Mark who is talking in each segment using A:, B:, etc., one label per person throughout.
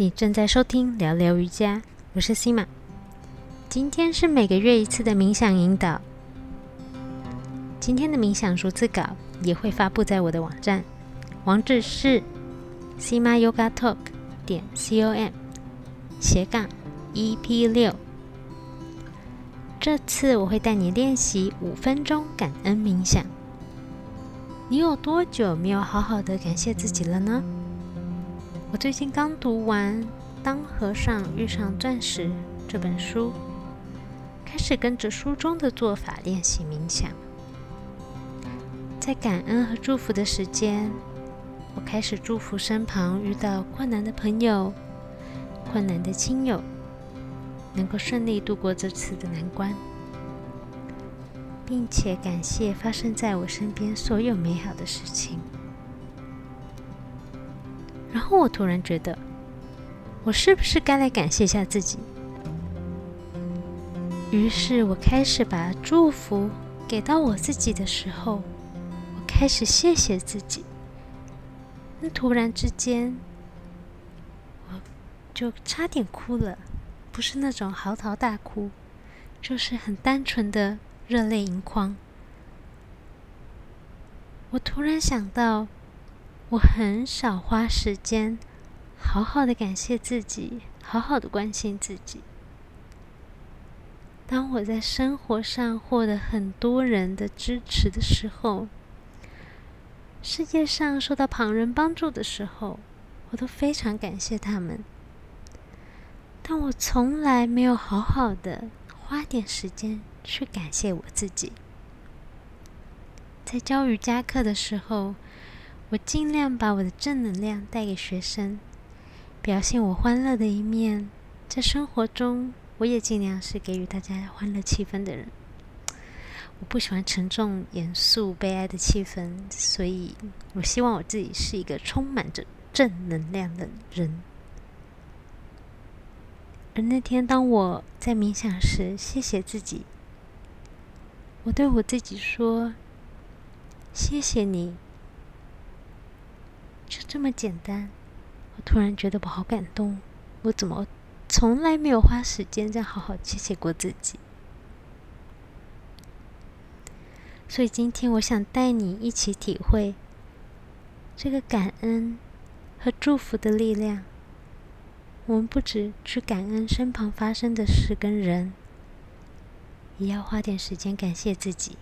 A: 你正在收听聊聊瑜伽，我是西妈。今天是每个月一次的冥想引导。今天的冥想逐字稿也会发布在我的网站，网址是 Sima Yoga Talk 点 com 斜杠 EP 六。这次我会带你练习五分钟感恩冥想。你有多久没有好好的感谢自己了呢？我最近刚读完《当和尚遇上钻石》这本书，开始跟着书中的做法练习冥想。在感恩和祝福的时间，我开始祝福身旁遇到困难的朋友、困难的亲友，能够顺利度过这次的难关，并且感谢发生在我身边所有美好的事情。然后我突然觉得，我是不是该来感谢一下自己？于是我开始把祝福给到我自己的时候，我开始谢谢自己。那突然之间，我就差点哭了，不是那种嚎啕大哭，就是很单纯的热泪盈眶。我突然想到。我很少花时间好好的感谢自己，好好的关心自己。当我在生活上获得很多人的支持的时候，世界上受到旁人帮助的时候，我都非常感谢他们。但我从来没有好好的花点时间去感谢我自己。在教瑜伽课的时候。我尽量把我的正能量带给学生，表现我欢乐的一面。在生活中，我也尽量是给予大家欢乐气氛的人。我不喜欢沉重、严肃、悲哀的气氛，所以我希望我自己是一个充满着正能量的人。而那天，当我在冥想时，谢谢自己，我对我自己说：“谢谢你。”就这么简单，我突然觉得我好感动。我怎么从来没有花时间这样好好谢谢过自己？所以今天我想带你一起体会这个感恩和祝福的力量。我们不止去感恩身旁发生的事跟人，也要花点时间感谢自己。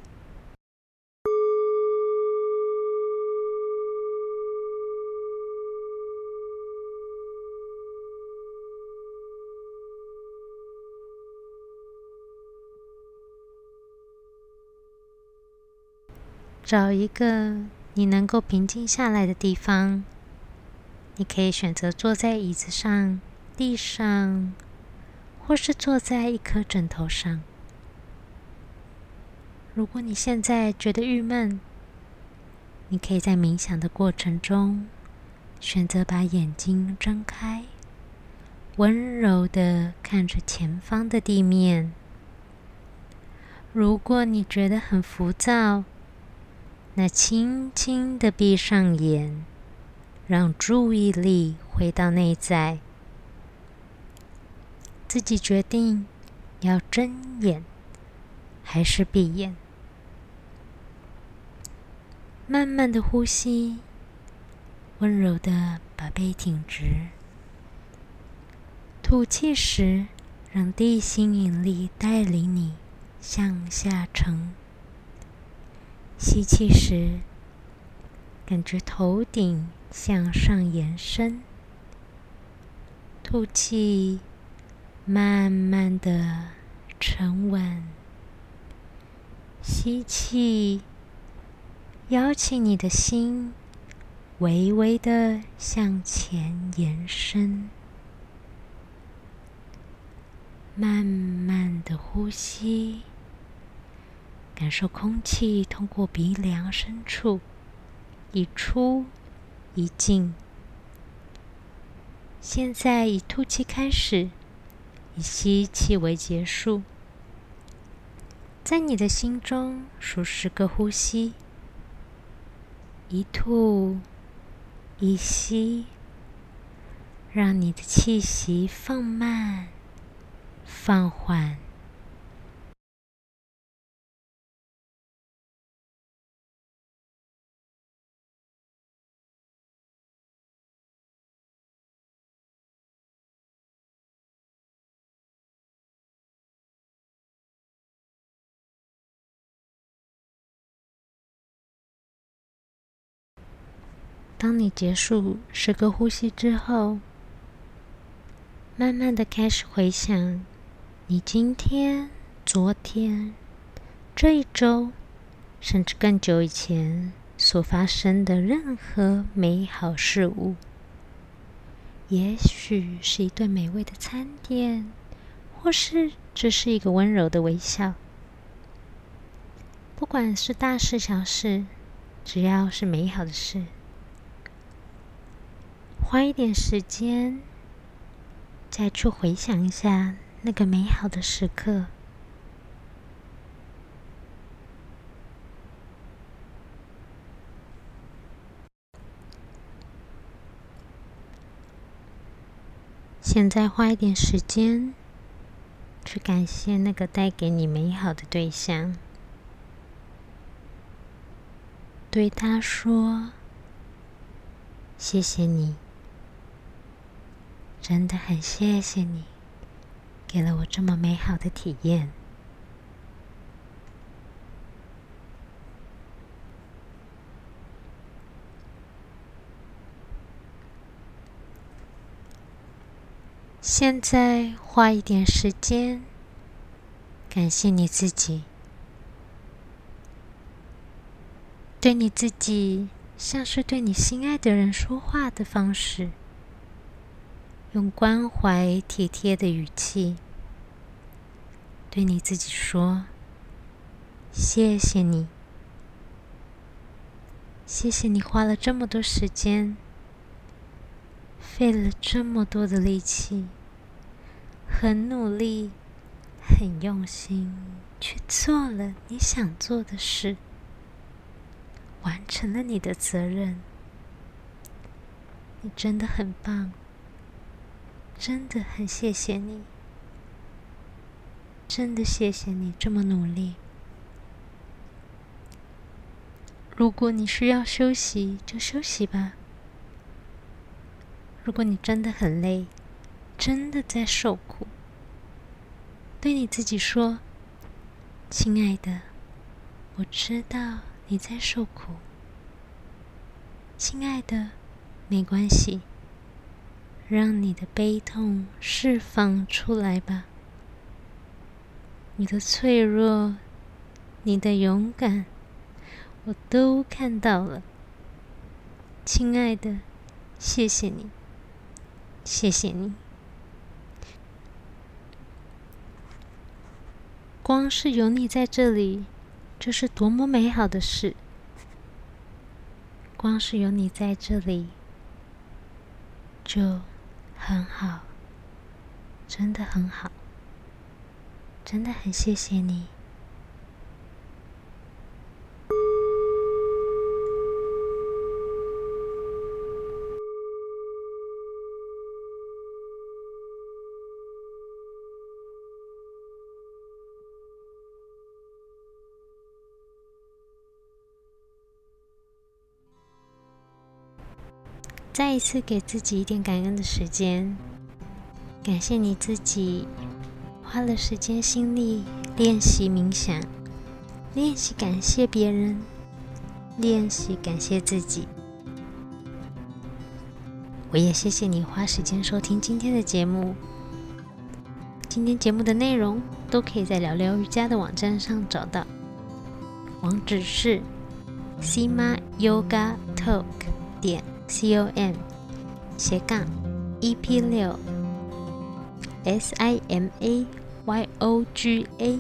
A: 找一个你能够平静下来的地方。你可以选择坐在椅子上、地上，或是坐在一颗枕头上。如果你现在觉得郁闷，你可以在冥想的过程中选择把眼睛睁开，温柔的看着前方的地面。如果你觉得很浮躁，那轻轻的闭上眼，让注意力回到内在，自己决定要睁眼还是闭眼。慢慢的呼吸，温柔的把背挺直。吐气时，让地心引力带领你向下沉。吸气时，感觉头顶向上延伸；吐气，慢慢的沉稳。吸气，邀请你的心微微的向前延伸。慢慢的呼吸。感受空气通过鼻梁深处一出一进。现在以吐气开始，以吸气为结束。在你的心中数十个呼吸：一吐一吸，让你的气息放慢、放缓。当你结束十个呼吸之后，慢慢的开始回想你今天、昨天、这一周，甚至更久以前所发生的任何美好事物。也许是一顿美味的餐点，或是只是一个温柔的微笑。不管是大事小事，只要是美好的事。花一点时间，再去回想一下那个美好的时刻。现在花一点时间，去感谢那个带给你美好的对象，对他说：“谢谢你。”真的很谢谢你，给了我这么美好的体验。现在花一点时间，感谢你自己，对你自己像是对你心爱的人说话的方式。用关怀、体贴的语气，对你自己说：“谢谢你，谢谢你花了这么多时间，费了这么多的力气，很努力，很用心，去做了你想做的事，完成了你的责任。你真的很棒。”真的很谢谢你，真的谢谢你这么努力。如果你需要休息，就休息吧。如果你真的很累，真的在受苦，对你自己说：“亲爱的，我知道你在受苦。亲爱的，没关系。”让你的悲痛释放出来吧，你的脆弱，你的勇敢，我都看到了，亲爱的，谢谢你，谢谢你。光是有你在这里，就是多么美好的事。光是有你在这里，就。很好，真的很好，真的很谢谢你。再一次给自己一点感恩的时间，感谢你自己花了时间心力练习冥想，练习感谢别人，练习感谢自己。我也谢谢你花时间收听今天的节目。今天节目的内容都可以在聊聊瑜伽的网站上找到，网址是 sima yoga talk 点。Com 斜杠 ep 六 s i m a y o g a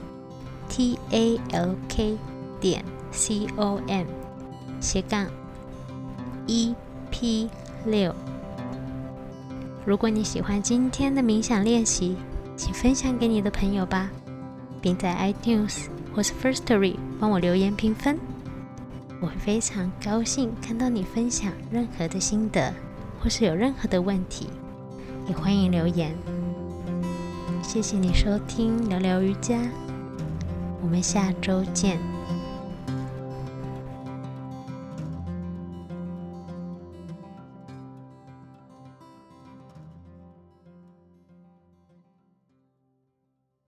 A: t a l k 点 com 斜杠 ep 六。如果你喜欢今天的冥想练习，请分享给你的朋友吧，并在 iTunes 或是 Firstory 帮我留言评分。我非常高兴看到你分享任何的心得或是有任何的问题也欢迎留言。谢谢你收听聊聊瑜伽我们下周见。